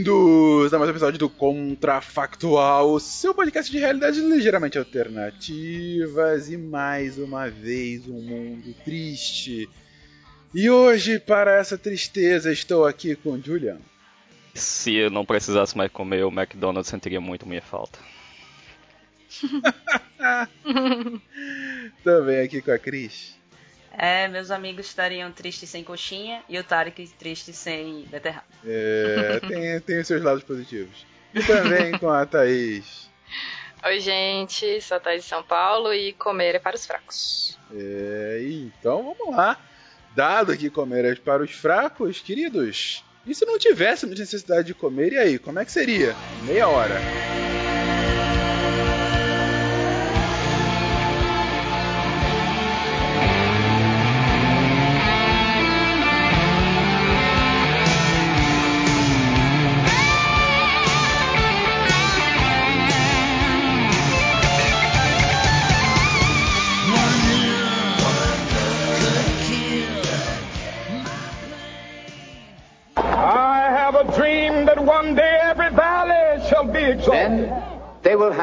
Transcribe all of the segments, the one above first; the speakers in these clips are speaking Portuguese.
Bem-vindos a mais um episódio do Contrafactual, seu podcast de realidades ligeiramente alternativas e mais uma vez um mundo triste. E hoje, para essa tristeza, estou aqui com Julian. Se eu não precisasse mais comer, o McDonald's sentiria muito minha falta. Também aqui com a Cris. É, meus amigos estariam tristes sem coxinha e o Tarek triste sem beterraba. É, tem, tem os seus lados positivos. E também com a Thaís. Oi, gente, sou a Thaís de São Paulo e comer é para os fracos. É, então vamos lá. Dado que comer é para os fracos, queridos, e se não tivéssemos necessidade de comer, e aí, como é que seria? Meia hora.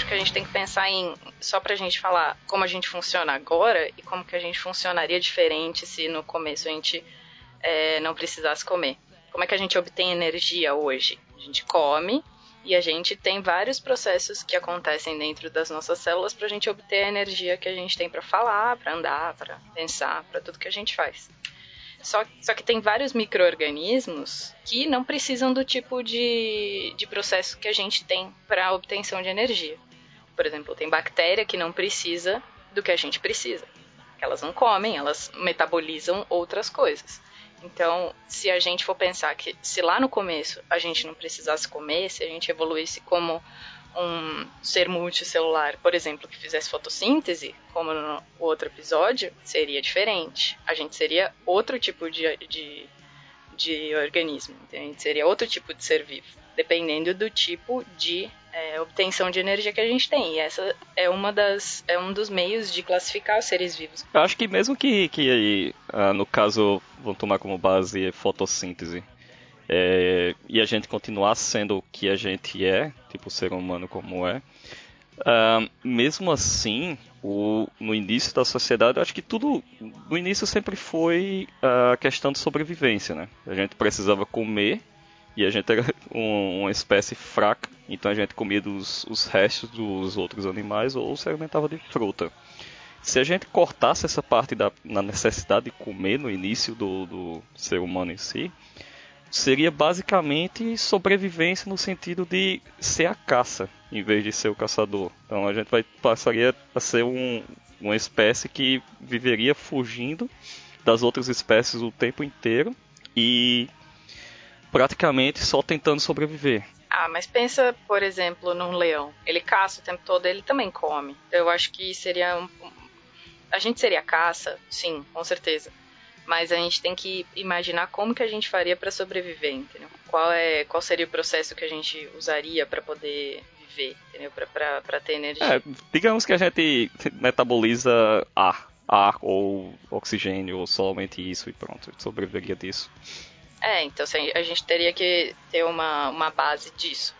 Que a gente tem que pensar em, só pra gente falar como a gente funciona agora e como que a gente funcionaria diferente se no começo a gente é, não precisasse comer. Como é que a gente obtém energia hoje? A gente come e a gente tem vários processos que acontecem dentro das nossas células para a gente obter a energia que a gente tem para falar, para andar, para pensar, para tudo que a gente faz. Só, só que tem vários micro-organismos que não precisam do tipo de, de processo que a gente tem para obtenção de energia. Por exemplo, tem bactéria que não precisa do que a gente precisa. Elas não comem, elas metabolizam outras coisas. Então, se a gente for pensar que se lá no começo a gente não precisasse comer, se a gente evoluísse como um ser multicelular, por exemplo, que fizesse fotossíntese, como no outro episódio, seria diferente. A gente seria outro tipo de, de, de organismo, entende? seria outro tipo de ser vivo, dependendo do tipo de é, obtenção de energia que a gente tem. E essa é uma das é um dos meios de classificar os seres vivos. Eu acho que mesmo que, que uh, no caso vão tomar como base fotossíntese é, e a gente continuar sendo o que a gente é, tipo ser humano como é, uh, mesmo assim, o, no início da sociedade, eu acho que tudo no início sempre foi a questão de sobrevivência, né? A gente precisava comer e a gente era um, uma espécie fraca, então a gente comia dos, os restos dos outros animais ou se alimentava de fruta. Se a gente cortasse essa parte da na necessidade de comer no início do, do ser humano em si, seria basicamente sobrevivência no sentido de ser a caça em vez de ser o caçador. Então a gente vai passaria a ser um, uma espécie que viveria fugindo das outras espécies o tempo inteiro e praticamente só tentando sobreviver. Ah, mas pensa, por exemplo, num leão. Ele caça o tempo todo, ele também come. Eu acho que seria um... a gente seria caça, sim, com certeza. Mas a gente tem que imaginar como que a gente faria para sobreviver, entendeu? Qual é, qual seria o processo que a gente usaria para poder viver, entendeu? Para ter energia. É, digamos que a gente metaboliza ar, ar ou oxigênio ou somente isso e pronto, sobreviveria disso. É, então assim, a gente teria que ter uma, uma base disso.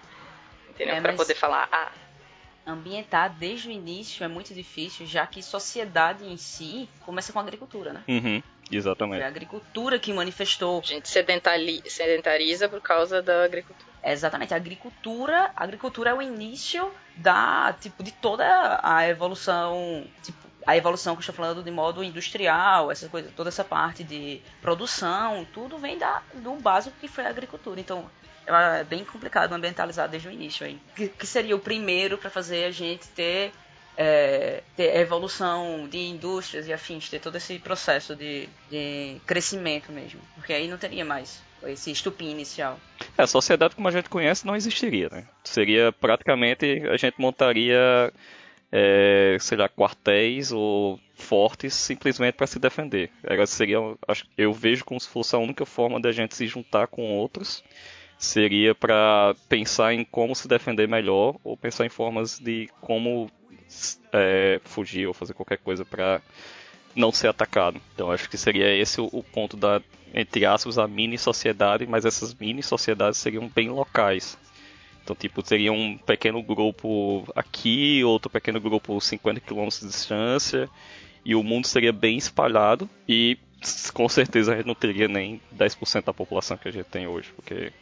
Entendeu? É, para mas- poder falar, ah, Ambientar desde o início é muito difícil, já que sociedade em si começa com a agricultura, né? Uhum, Foi exatamente. a agricultura que manifestou a gente sedentali- sedentariza por causa da agricultura. Exatamente, a agricultura, a agricultura é o início da, tipo, de toda a evolução, tipo, a evolução que eu estou falando de modo industrial, essa coisa, toda essa parte de produção, tudo vem da, do básico que foi a agricultura. Então, é bem complicado ambientalizar desde o início aí. Que, que seria o primeiro para fazer a gente ter, é, ter evolução de indústrias e afins, ter todo esse processo de, de crescimento mesmo. Porque aí não teria mais esse estupim inicial. É, a sociedade como a gente conhece não existiria, né? Seria praticamente a gente montaria, é, sei lá, quartéis ou fortes simplesmente para se defender. Era, seria, acho- eu vejo como se fosse a única forma da gente se juntar com outros. Seria para pensar em como se defender melhor ou pensar em formas de como é, fugir ou fazer qualquer coisa para não ser atacado. Então acho que seria esse o, ponto da, entre aspas, a mini sociedade, mas essas mini sociedades seriam bem locais. Então, tipo, seria um pequeno grupo aqui, outro pequeno grupo 50 km de distância, e o mundo seria bem espalhado, e com certeza a gente não teria nem 10% da população que a gente tem hoje, porque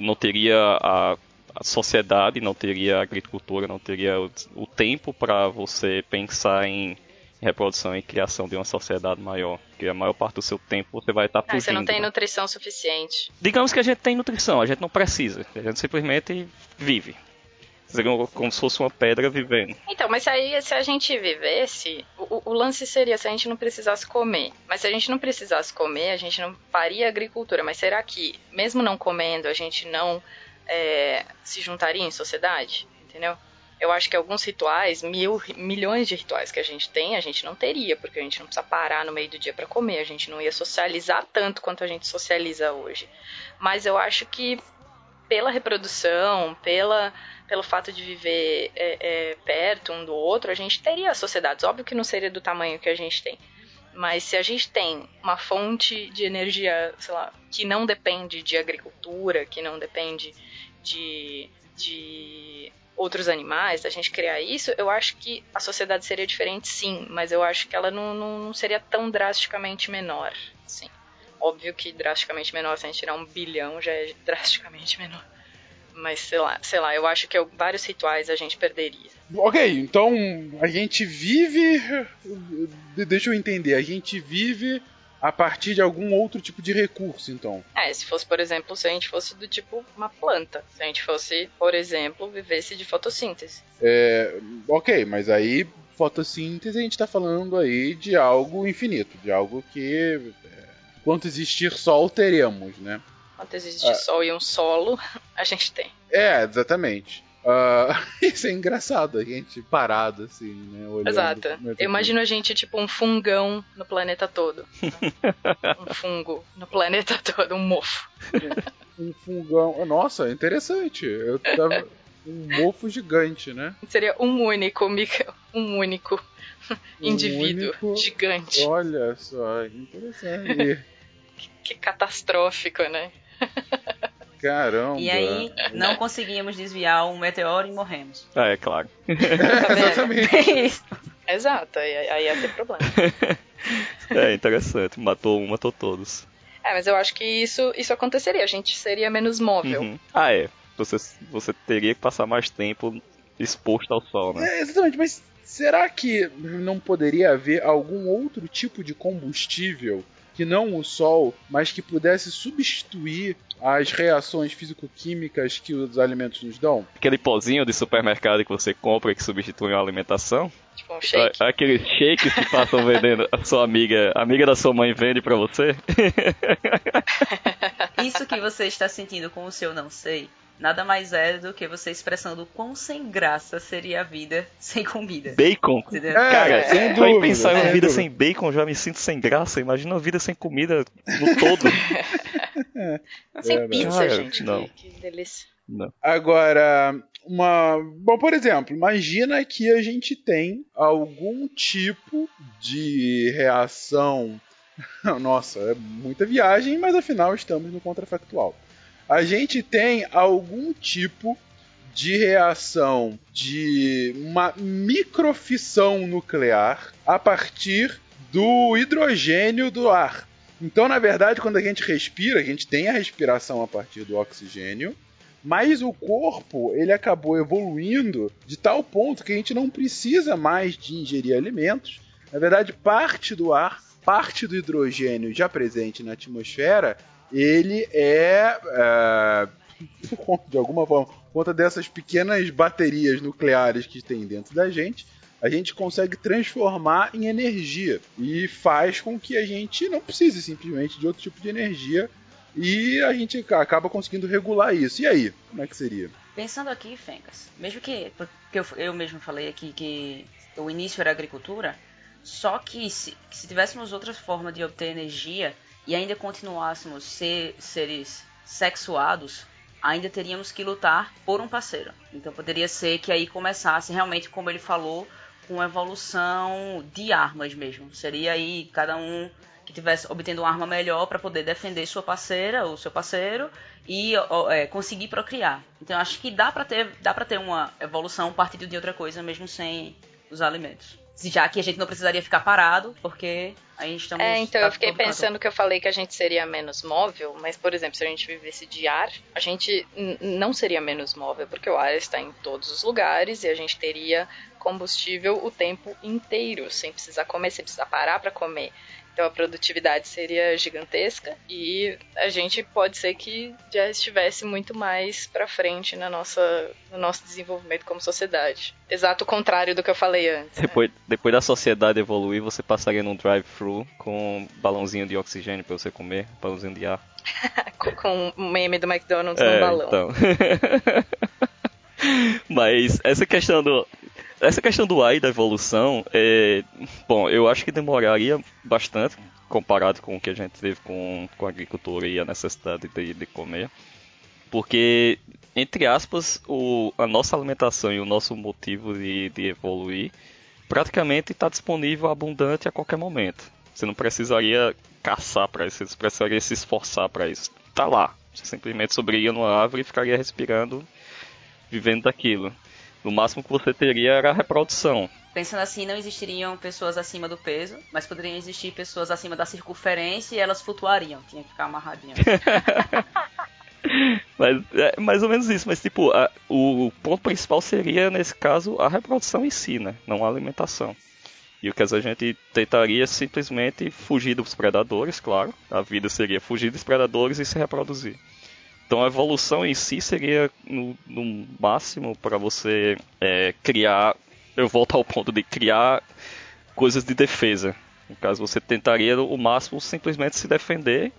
não teria a, a sociedade, não teria a agricultura, não teria o, o tempo para você pensar em reprodução e criação de uma sociedade maior. Porque a maior parte do seu tempo você vai estar Ah, fugindo. você não tem né? nutrição suficiente. Digamos que a gente tem nutrição, a gente não precisa. A gente simplesmente vive. Seria como se fosse uma pedra vivendo. Então, mas aí se a gente vivesse, o, o- lance seria se a gente não precisasse comer. Mas se a gente não precisasse comer, a gente não faria agricultura. Mas será que, mesmo não comendo, a gente não é, se juntaria em sociedade? Entendeu? Eu acho que alguns rituais, mil, milhões de rituais que a gente tem, a gente não teria, porque a gente não precisa parar no meio do dia para comer, a gente não ia socializar tanto quanto a gente socializa hoje. Mas eu acho que pela reprodução, pela, pelo fato de viver é, é, perto um do outro, a gente teria sociedades. Óbvio que não seria do tamanho que a gente tem. Mas se a gente tem uma fonte de energia, sei lá, que não depende de agricultura, que não depende de, de outros animais, da gente criar isso, eu acho que a sociedade seria diferente sim, mas eu acho que ela não, não, não seria tão drasticamente menor, assim. Óbvio que drasticamente menor, se a gente tirar um bilhão, já é drasticamente menor. Mas sei lá, sei lá, eu acho que eu- vários rituais a gente perderia. Ok, então a gente vive. de- Deixa eu entender, a gente vive a partir de algum outro tipo de recurso, então. É, se fosse, por exemplo, se a gente fosse do tipo uma planta. Se a gente fosse, por exemplo, vivesse de fotossíntese. É, ok, mas aí fotossíntese a gente tá falando aí de algo infinito, de algo que. é, quanto existir sol teremos, né? Quando existe Ah. sol e um solo, a gente tem. É, exatamente. Ah, isso é engraçado, a gente parado assim, né? Olhando Exato. Eu imagino a gente tipo um fungão no planeta todo. um fungo no planeta todo, um mofo. um fungão. Nossa, interessante. Eu tava um mofo gigante, né? Seria um único, um único Um indivíduo único- gigante. Olha só, interessante. Que catastrófico, né? Caramba. E aí não conseguíamos desviar um meteoro e morremos. Ah, é claro. Vendo? Exatamente. É isso. Exato, aí, aí ia ter problema. É interessante. Matou um, matou todos. É, mas eu acho que isso, isso aconteceria. A gente seria menos móvel. Uhum. Ah, é. Você, você teria que passar mais tempo exposto ao sol, né? É, exatamente, mas será que não poderia haver algum outro tipo de combustível que não o Sol, mas que pudesse substituir as reações físico-químicas que os alimentos nos dão? Aquele pozinho de supermercado que você compra que substitui a alimentação? Tipo um shake. A- Aqueles shakes que passam vendendo, a sua amiga, a amiga da sua mãe vende pra você? Isso que você está sentindo com o seu não sei, nada mais é do que você expressando o quão sem graça seria a vida sem comida. Bacon? Entendeu? Cara, É, sem só em dúvida, pensar em uma vida dúvida. sem bacon eu já me sinto sem graça. Imagina uma vida sem comida no todo. Sem É, pizza, gente. não. Que, que delícia. Não. Agora, uma. Bom, por exemplo, imagina que a gente tem algum tipo de reação. Nossa, é muita viagem, mas afinal estamos no contrafactual. A gente tem algum tipo de reação de uma microfissão nuclear a partir do hidrogênio do ar. Então, na verdade, quando a gente respira, a gente tem a respiração a partir do oxigênio, mas o corpo ele acabou evoluindo de tal ponto que a gente não precisa mais de ingerir alimentos. Na verdade, parte do ar, parte do hidrogênio já presente na atmosfera, ele é, é, de alguma forma, por conta dessas pequenas baterias nucleares que tem dentro da gente, a gente consegue transformar em energia e faz com que a gente não precise simplesmente de outro tipo de energia e a gente acaba conseguindo regular isso. E aí, como é que seria? Pensando aqui, Fencas, mesmo que porque eu, eu mesmo falei aqui que o início era agricultura, só que se, que se tivéssemos outra forma de obter energia e ainda continuássemos ser seres sexuados, ainda teríamos que lutar por um parceiro. Então poderia ser que aí começasse realmente, como ele falou, com evolução de armas mesmo. Seria aí cada um que tivesse obtendo uma arma melhor para poder defender sua parceira ou seu parceiro e é, conseguir procriar. Então acho que dá para ter dá para ter uma evolução partindo de outra coisa mesmo sem os alimentos. Já que a gente não precisaria ficar parado, porque aí estamos É, então eu fiquei pensando que eu falei que a gente seria menos móvel, mas, por exemplo, se a gente vivesse de ar, a gente não seria menos móvel, porque o ar está em todos os lugares e a gente teria combustível o tempo inteiro, sem precisar comer, sem precisar parar para comer. Então a produtividade seria gigantesca e a gente pode ser que já estivesse muito mais para frente na nossa, no nosso desenvolvimento como sociedade. Exato o contrário do que eu falei antes. né? Depois, depois da sociedade evoluir, você passaria num drive-thru com um balãozinho de oxigênio pra você comer, balãozinho de ar. Com, um meme do McDonald's É, no balão. então. Mas essa questão do essa questão do e da evolução, é, bom, eu acho que demoraria bastante comparado com o que a gente teve com, com a agricultura e a necessidade de, de comer, porque entre aspas o, a nossa alimentação e o nosso motivo de, de evoluir praticamente está disponível abundante a qualquer momento. Você não precisaria caçar para isso, você precisaria se esforçar para isso. Tá lá. Você simplesmente subiria numa árvore e ficaria respirando, vivendo daquilo. No máximo que você teria era a reprodução. Pensando assim, não existiriam pessoas acima do peso, mas poderiam existir pessoas acima da circunferência e elas flutuariam. Tinha que ficar amarradinho. Mas é mais ou menos isso. Mas tipo, a- o ponto principal seria, nesse caso, a reprodução em si, né? Não a alimentação. E o que a gente tentaria é simplesmente fugir dos predadores, claro. A vida seria fugir dos predadores e se reproduzir. Então a evolução em si seria no, no máximo para você é, criar. Eu volto ao ponto de criar coisas de defesa. No caso, você tentaria o máximo simplesmente se defender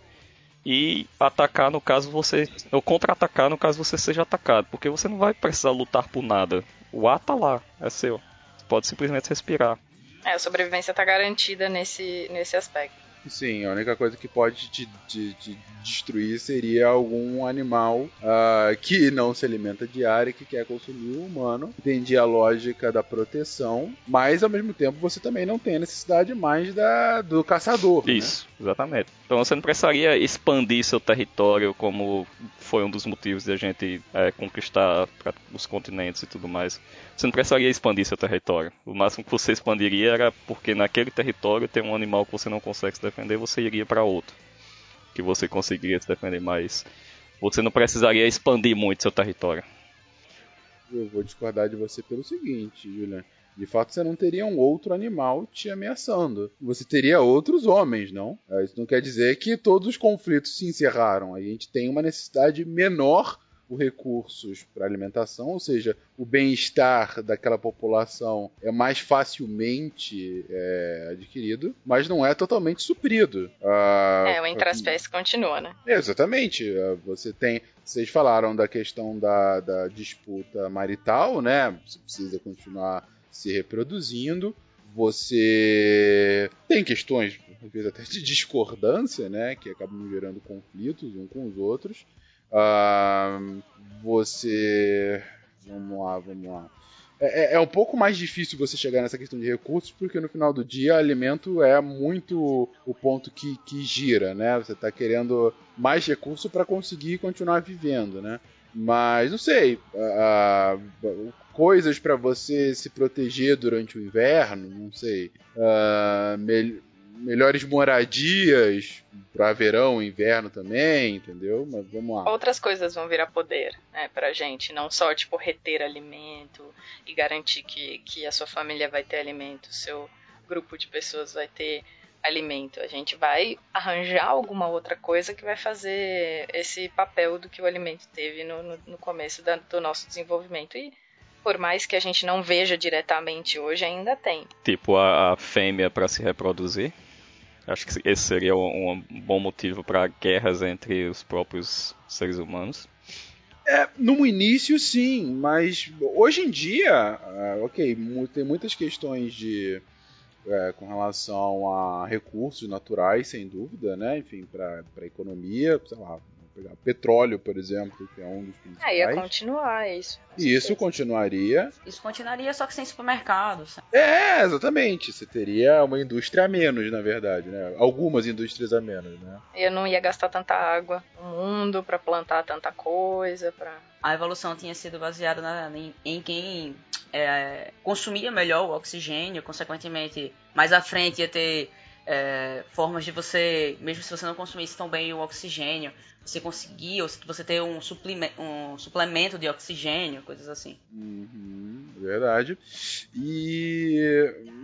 e atacar no caso você. Ou contra-atacar no caso você seja atacado. Porque você não vai precisar lutar por nada. O ar tá lá, é seu. Você pode simplesmente respirar. É, a sobrevivência tá garantida nesse, nesse aspecto. Sim, a única coisa que pode te, te- te destruir seria algum animal ah, que não se alimenta de ar e que quer consumir o humano. Entendi a lógica da proteção, mas ao mesmo tempo você também não tem a necessidade mais da, do caçador. né? Isso, exatamente. Então você não precisaria expandir seu território como foi um dos motivos de a gente é, conquistar os continentes e tudo mais. Você não precisaria expandir seu território. O máximo que você expandiria era porque naquele território tem um animal que você não consegue se defender, você iria para outro. Que você conseguiria se defender mais. Você não precisaria expandir muito seu território. Eu vou discordar de você pelo seguinte, Julian. De fato, você não teria um outro animal te ameaçando. Você teria outros homens, não? É, Isso não quer dizer que todos os conflitos se encerraram. A gente tem uma necessidade menor por recursos para alimentação, ou seja, o bem-estar daquela população é mais facilmente é, adquirido, mas não é totalmente suprido. Ah, É, o intraspécie continua, né? é, exatamente. Ah, Você tem. Vocês falaram da questão da, da disputa marital, né? Você precisa continuar se reproduzindo. Você tem questões, às vezes até de discordância, né? Que acabam gerando conflitos uns com os outros. Ah, você. Vamos lá, vamos lá. É, é- é um pouco mais difícil você chegar nessa questão de recursos, porque no final do dia alimento é muito o ponto que, que gira, né? Você está querendo mais recurso para conseguir continuar vivendo, né? Mas não sei, ah, coisas para você se proteger durante o inverno, não sei, mel- melhores moradias para verão e inverno também, entendeu? Mas vamos lá. Outras coisas vão virar poder, né, pra gente. Não só, tipo, reter alimento e garantir que, que a sua família vai ter alimento, o seu grupo de pessoas vai ter alimento. A gente vai arranjar alguma outra coisa que vai fazer esse papel do que o alimento teve no, no, no começo da- do nosso desenvolvimento. E por mais que a gente não veja diretamente hoje, ainda tem. Tipo, a, a fêmea para se reproduzir. Acho que esse seria um, um bom motivo para guerras entre os próprios seres humanos. É, no início, sim, mas hoje em dia, ah, ok, tem muitas questões de é, com relação a recursos naturais, sem dúvida, né? Enfim, para a economia, sei lá, pegar petróleo, por exemplo, que é um dos Ah, ia principais. continuar isso. E isso continuaria. Isso continuaria só que sem supermercado. sabe? É, exatamente. Você teria uma indústria a menos, na verdade, né? Algumas indústrias a menos, né? Eu não ia gastar tanta água no mundo pra plantar tanta coisa, pra... A evolução tinha sido baseada na- em, em quem é, consumia melhor o oxigênio, consequentemente, mais à frente ia ter é, formas de você, mesmo se você não consumisse tão bem o oxigênio, você conseguir, ou se você ter um, suplime- um suplemento de oxigênio, coisas assim. Uhum, verdade. E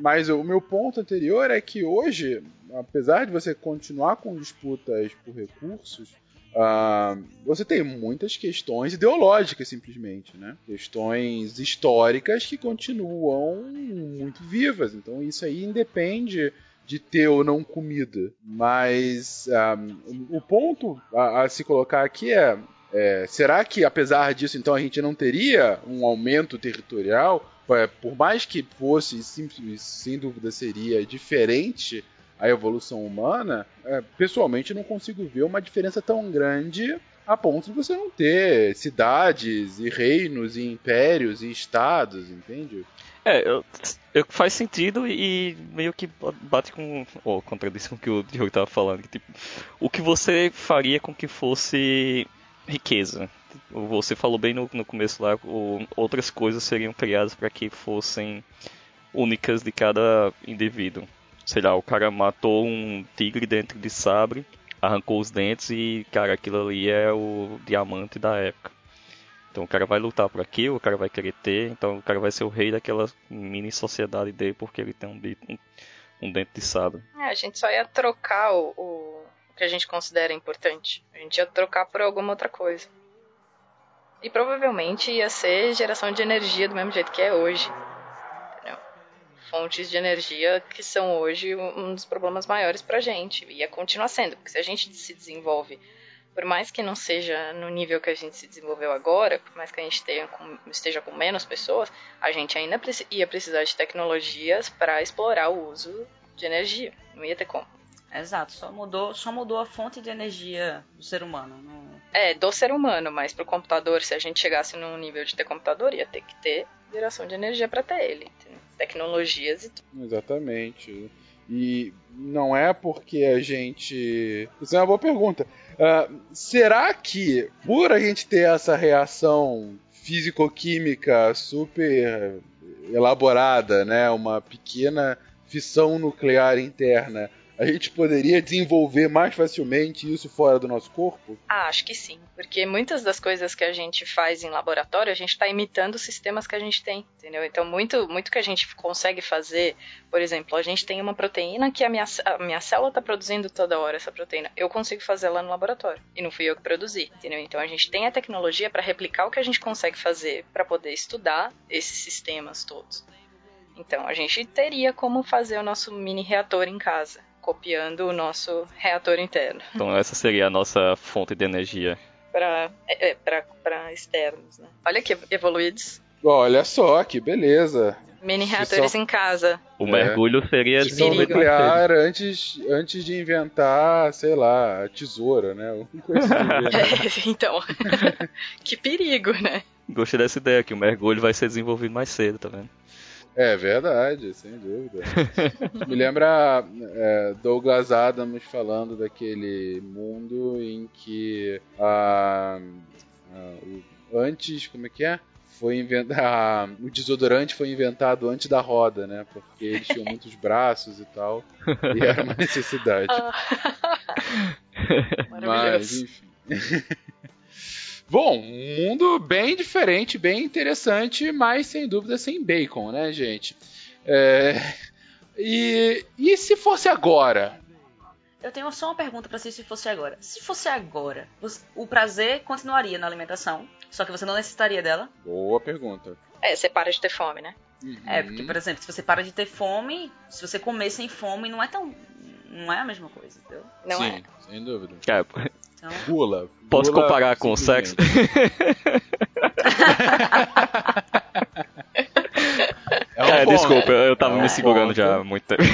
mas o meu ponto anterior é que hoje, apesar de você continuar com disputas por recursos, ah, você tem muitas questões ideológicas simplesmente, né? Questões históricas que continuam muito vivas. Então isso aí independe de ter ou não comida. Mas ah, o ponto a, a se colocar aqui é é, será que, apesar disso, então a gente não teria um aumento territorial? É, por mais que fosse, sim, sem dúvida seria diferente a evolução humana, é, pessoalmente não consigo ver uma diferença tão grande a ponto de você não ter cidades e reinos e impérios e estados, entende? É, eu, eu- faz sentido e meio que bate com. Ou contradiz com o que o Diogo tava falando. Que, tipo, o que você faria com que fosse riqueza? Tipo, Você falou bem no, no começo lá, o- outras coisas seriam criadas para que fossem únicas de cada indivíduo. Sei lá, o cara matou um tigre dentro de sabre, arrancou os dentes e, cara, aquilo ali é o diamante da época. Então o cara vai lutar por aquilo, o cara vai querer ter, então o cara vai ser o rei daquela mini sociedade dele porque ele tem um, um, dente de sabre. É, a gente só ia trocar o, o, o que a gente considera importante. A gente ia trocar por alguma outra coisa. E provavelmente ia ser geração de energia do mesmo jeito que é hoje. Entendeu? Fontes de energia que são hoje um dos problemas maiores pra gente. E ia continuar sendo, porque se a gente se desenvolve, por mais que não seja no nível que a gente se desenvolveu agora, por mais que a gente tenha com- esteja com menos pessoas, a gente ainda preci- ia precisar de tecnologias para explorar o uso de energia. Não ia ter como. Exato, só mudou, só mudou a fonte de energia do ser humano. não- É, do ser humano, mas pro computador, se a gente chegasse num nível de ter computador, ia ter que ter geração de energia para ter ele. entendeu? Tecnologias e tudo. Exatamente. E não é porque a gente. Isso é uma boa pergunta. Ah, será que, por a gente ter essa reação físico-química super elaborada, né, uma pequena fissão nuclear interna, a gente poderia desenvolver mais facilmente isso fora do nosso corpo? Ah, acho que sim. Porque muitas das coisas que a gente faz em laboratório, a gente está imitando sistemas que a gente tem, entendeu? Então, muito, muito que a gente consegue fazer, por exemplo, a gente tem uma proteína que a minha, a minha célula está produzindo toda hora essa proteína. Eu consigo fazer ela no laboratório. E não fui eu que produzi, entendeu? Então, a gente tem a tecnologia para replicar o que a gente consegue fazer para poder estudar esses sistemas todos. Então, a gente teria como fazer o nosso mini reator em casa copiando o nosso reator interno. Então essa seria a nossa fonte de energia. Para é, para externos, né? Olha que evoluídos. Olha só, que beleza. Mini reatores em casa. O é. mergulho seria Fissão nuclear antes, antes de inventar, sei lá, a tesoura, né? é, então, que perigo, né? Gostei dessa ideia que o mergulho vai ser desenvolvido mais cedo, tá vendo? É verdade, sem dúvida. Me lembra é, Douglas Adams falando daquele mundo em que a, a, antes, como é que é? Foi inventado, o desodorante foi inventado antes da roda, né? Porque eles tinham muitos braços e tal, e era uma necessidade. Ah. Mas, enfim. Bom, um mundo bem diferente, bem interessante, mas sem dúvida sem bacon, né, gente? É... E, e se fosse agora? Eu tenho só uma pergunta para si se fosse agora. Se fosse agora, o prazer continuaria na alimentação, só que você não necessitaria dela? Boa pergunta. É, você para de ter fome, né? Uhum. É, porque, por exemplo, se você para de ter fome, se você comer sem fome, não é tão. Não é a mesma coisa, entendeu? Não Sim, é. sem dúvida. É, então... Pula. Posso pula comparar com o sexo? É, um é desculpa, eu tava é um me segurando ponto. já há muito tempo.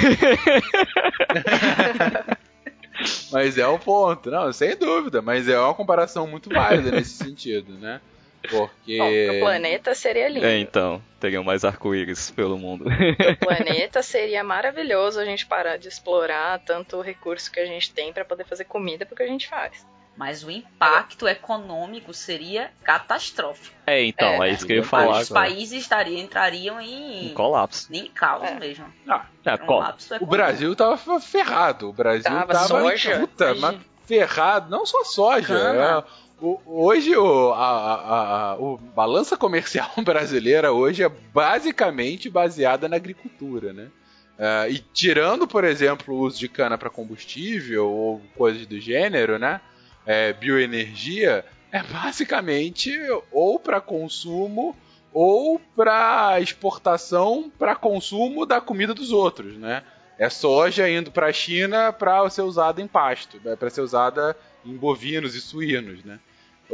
mas é um ponto, não, sem dúvida, mas é uma comparação muito válida nesse sentido, né? Porque. Bom, o planeta seria lindo. É, então, teriam mais arco-íris pelo mundo. O planeta seria maravilhoso a gente parar de explorar tanto o recurso que a gente tem para poder fazer comida porque a gente faz. Mas o impacto econômico seria catastrófico. É, então, é, é isso que eu ia falar. Os países estariam, entrariam em, em colapso. Em caos é. mesmo. Ah, é, um colapso o Brasil tava ferrado. O Brasil tava, tava soja, puta, mas ferrado. Não só soja. É, o, hoje o, a, a, a, o balança comercial brasileira hoje é basicamente baseada na agricultura, né? Uh, e tirando, por exemplo, o uso de cana para combustível ou coisas do gênero, né? É, bioenergia é basicamente ou para consumo ou para exportação para consumo da comida dos outros, né? É soja indo para a China para ser usada em pasto, né? para ser usada em bovinos e suínos, né?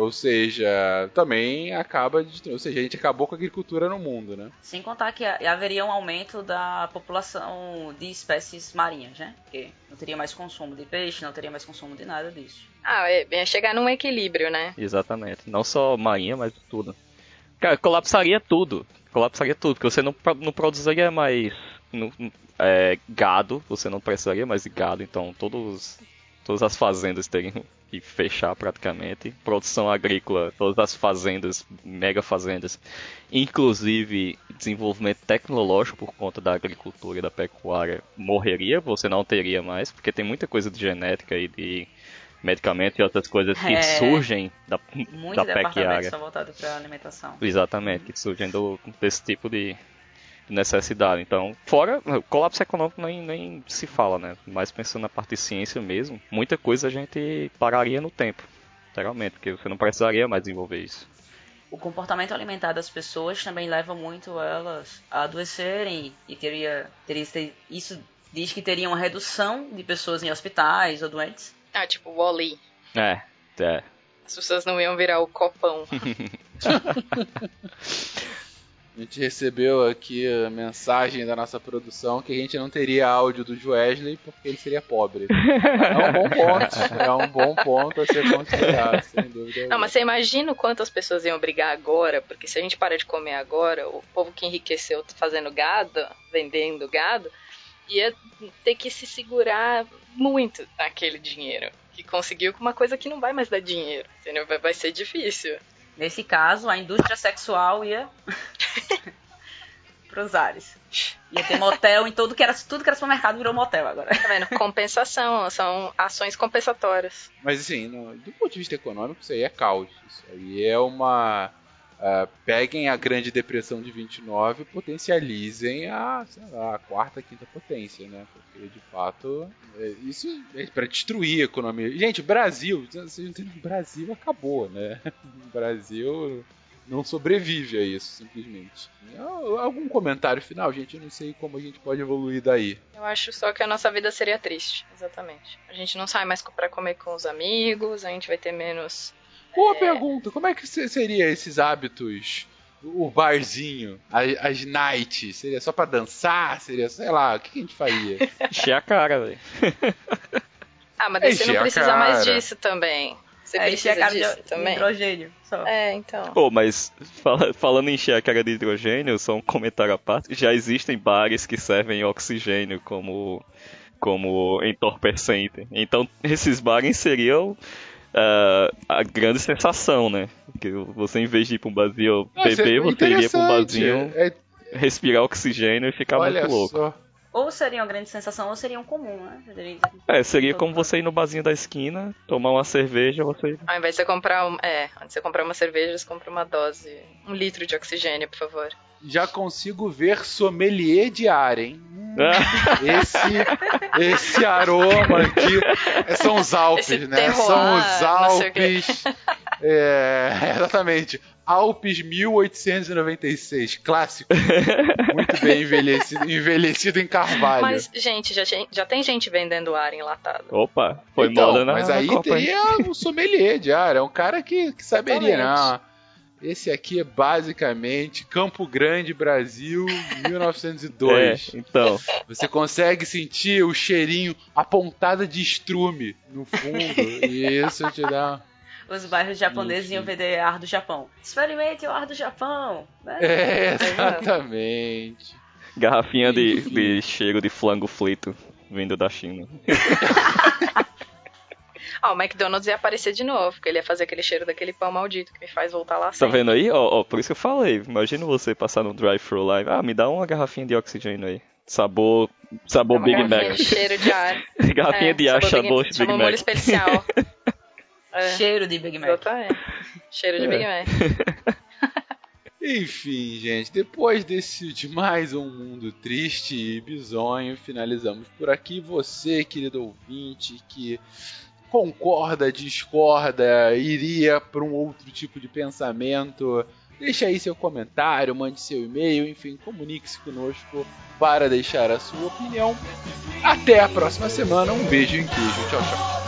Ou seja, também acaba de. Ou seja, a gente acabou com a agricultura no mundo, né? Sem contar que haveria um aumento da população de espécies marinhas, né? Porque não teria mais consumo de peixe, não teria mais consumo de nada disso. Ah, é, é chegar num equilíbrio, né? Exatamente. Não só marinha, mas tudo. Cara, colapsaria tudo. Colapsaria tudo, porque você não, não produziria mais no, é, gado, você não precisaria mais de gado, então todos, todas as fazendas teriam e fechar praticamente. Produção agrícola, todas as fazendas, mega fazendas, inclusive desenvolvimento tecnológico por conta da agricultura e da pecuária, morreria, você não teria mais, porque tem muita coisa de genética e de medicamento e outras coisas que é, surgem da, da pecuária. São voltados para alimentação. Exatamente, que surgem do, desse tipo de, necessidade. Então, fora o colapso econômico nem, nem se fala, né? Mas pensando na parte de ciência mesmo, muita coisa a gente pararia no tempo, literalmente, porque você não precisaria mais desenvolver isso. O comportamento alimentar das pessoas também leva muito elas a adoecerem e teria, teria isso diz que teria uma redução de pessoas em hospitais ou doentes. Ah, tipo Wally. É, é. As pessoas não iam virar o copão. A gente recebeu aqui a mensagem da nossa produção que a gente não teria áudio do Wesley porque ele seria pobre. É um bom ponto. É um bom ponto a ser considerado, sem dúvida. Não, mas você imagina quantas pessoas iam brigar agora, porque se a gente para de comer agora, o povo que enriqueceu fazendo gado, vendendo gado, ia ter que se segurar muito naquele dinheiro. Que conseguiu com uma coisa que não vai mais dar dinheiro. Entendeu? Vai, vai ser difícil. Nesse caso, a indústria sexual ia. pros ares. Ia ter motel em tudo que era, tudo que era supermercado virou motel agora. Tá vendo? Compensação, são ações compensatórias. Mas assim, no- do ponto de vista econômico, isso aí é caos. Isso aí é uma. Ah, peguem a Grande Depressão de 29 e potencializem a, lá, a quarta, quinta potência, né? Porque de fato, é, isso é para destruir a economia. Gente, Brasil, Brasil acabou, né? O Brasil não sobrevive a isso, simplesmente. Al- Algum comentário final, gente? Eu não sei como a gente pode evoluir daí. Eu acho só que a nossa vida seria triste, exatamente. A gente não sai mais pra comer com os amigos, a gente vai ter menos. Boa pergunta. Como é que se- seria esses hábitos? O barzinho, a- as nights, seria só pra dançar? Seria, sei lá, o que que a gente faria? Encher a cara, velho. Ah, mas daí você Encher não precisa mais disso também. Você encher precisa a cara disso de, de também. hidrogênio. Só. É, então. Pô, mas fala- falando em encher a cara de hidrogênio, só um comentário à parte, já existem bares que servem oxigênio como, como entorpecente. Então esses bares seriam ah, a grande sensação, né? Que você em vez de ir pra um barzinho beber, você iria pra um barzinho É, respirar oxigênio e ficar olha muito louco. só. Ou seria uma grande sensação, ou seria um comum, né? Seria- É, seria como você ir no barzinho da esquina, tomar uma cerveja, você. Ao invés de você comprar. Um, é, antes de você comprar uma cerveja, você compra uma dose. Um litro de oxigênio, por favor. Já consigo ver sommelier de ar, hein? Hum, Esse, esse aroma aqui são os Alpes, Esse né? terroir, São os. Alpes. É, exatamente. Alpes 1896, clássico. Muito bem envelhecido, envelhecido em carvalho. Mas, gente, já, tem- já tem gente vendendo ar enlatado. Opa, foi Então, moda na Mas aí Copa, teria um sommelier de ar, é um cara que, que saberia, Exatamente. não. Esse aqui é basicamente Campo Grande, Brasil, 1902. É, então. Você consegue sentir o cheirinho, a pontada de estrume no fundo, e isso te dá. Os bairros japoneses iam vender ar do Japão. Experimente o ar do Japão. Né? É, exatamente. Garrafinha de, de cheiro de flango frito vindo da China. Ah, o McDonald's ia aparecer de novo, porque ele ia fazer aquele cheiro daquele pão maldito que me faz voltar lá Tá sempre. vendo aí? Ó, ó, por isso que eu falei. Imagina você passar no drive-thru lá e, ah, me dá uma garrafinha de oxigênio aí. Sabor, sabor Uma Big Mac. cheiro de ar. garrafinha É, de ar, sabor sabor Big, Big sabor Mac. molho especial. É, Cheiro de Big Mac. exatamente. Cheiro de É. Big Mac. Enfim, gente, depois desse de mais um mundo triste e bizonho, finalizamos por aqui. Você, querido ouvinte, que concorda, discorda, iria para um outro tipo de pensamento, deixe aí seu comentário, mande seu e-mail, enfim, comunique-se conosco para deixar a sua opinião. Até a próxima semana, um beijo em queijo. Tchau, tchau.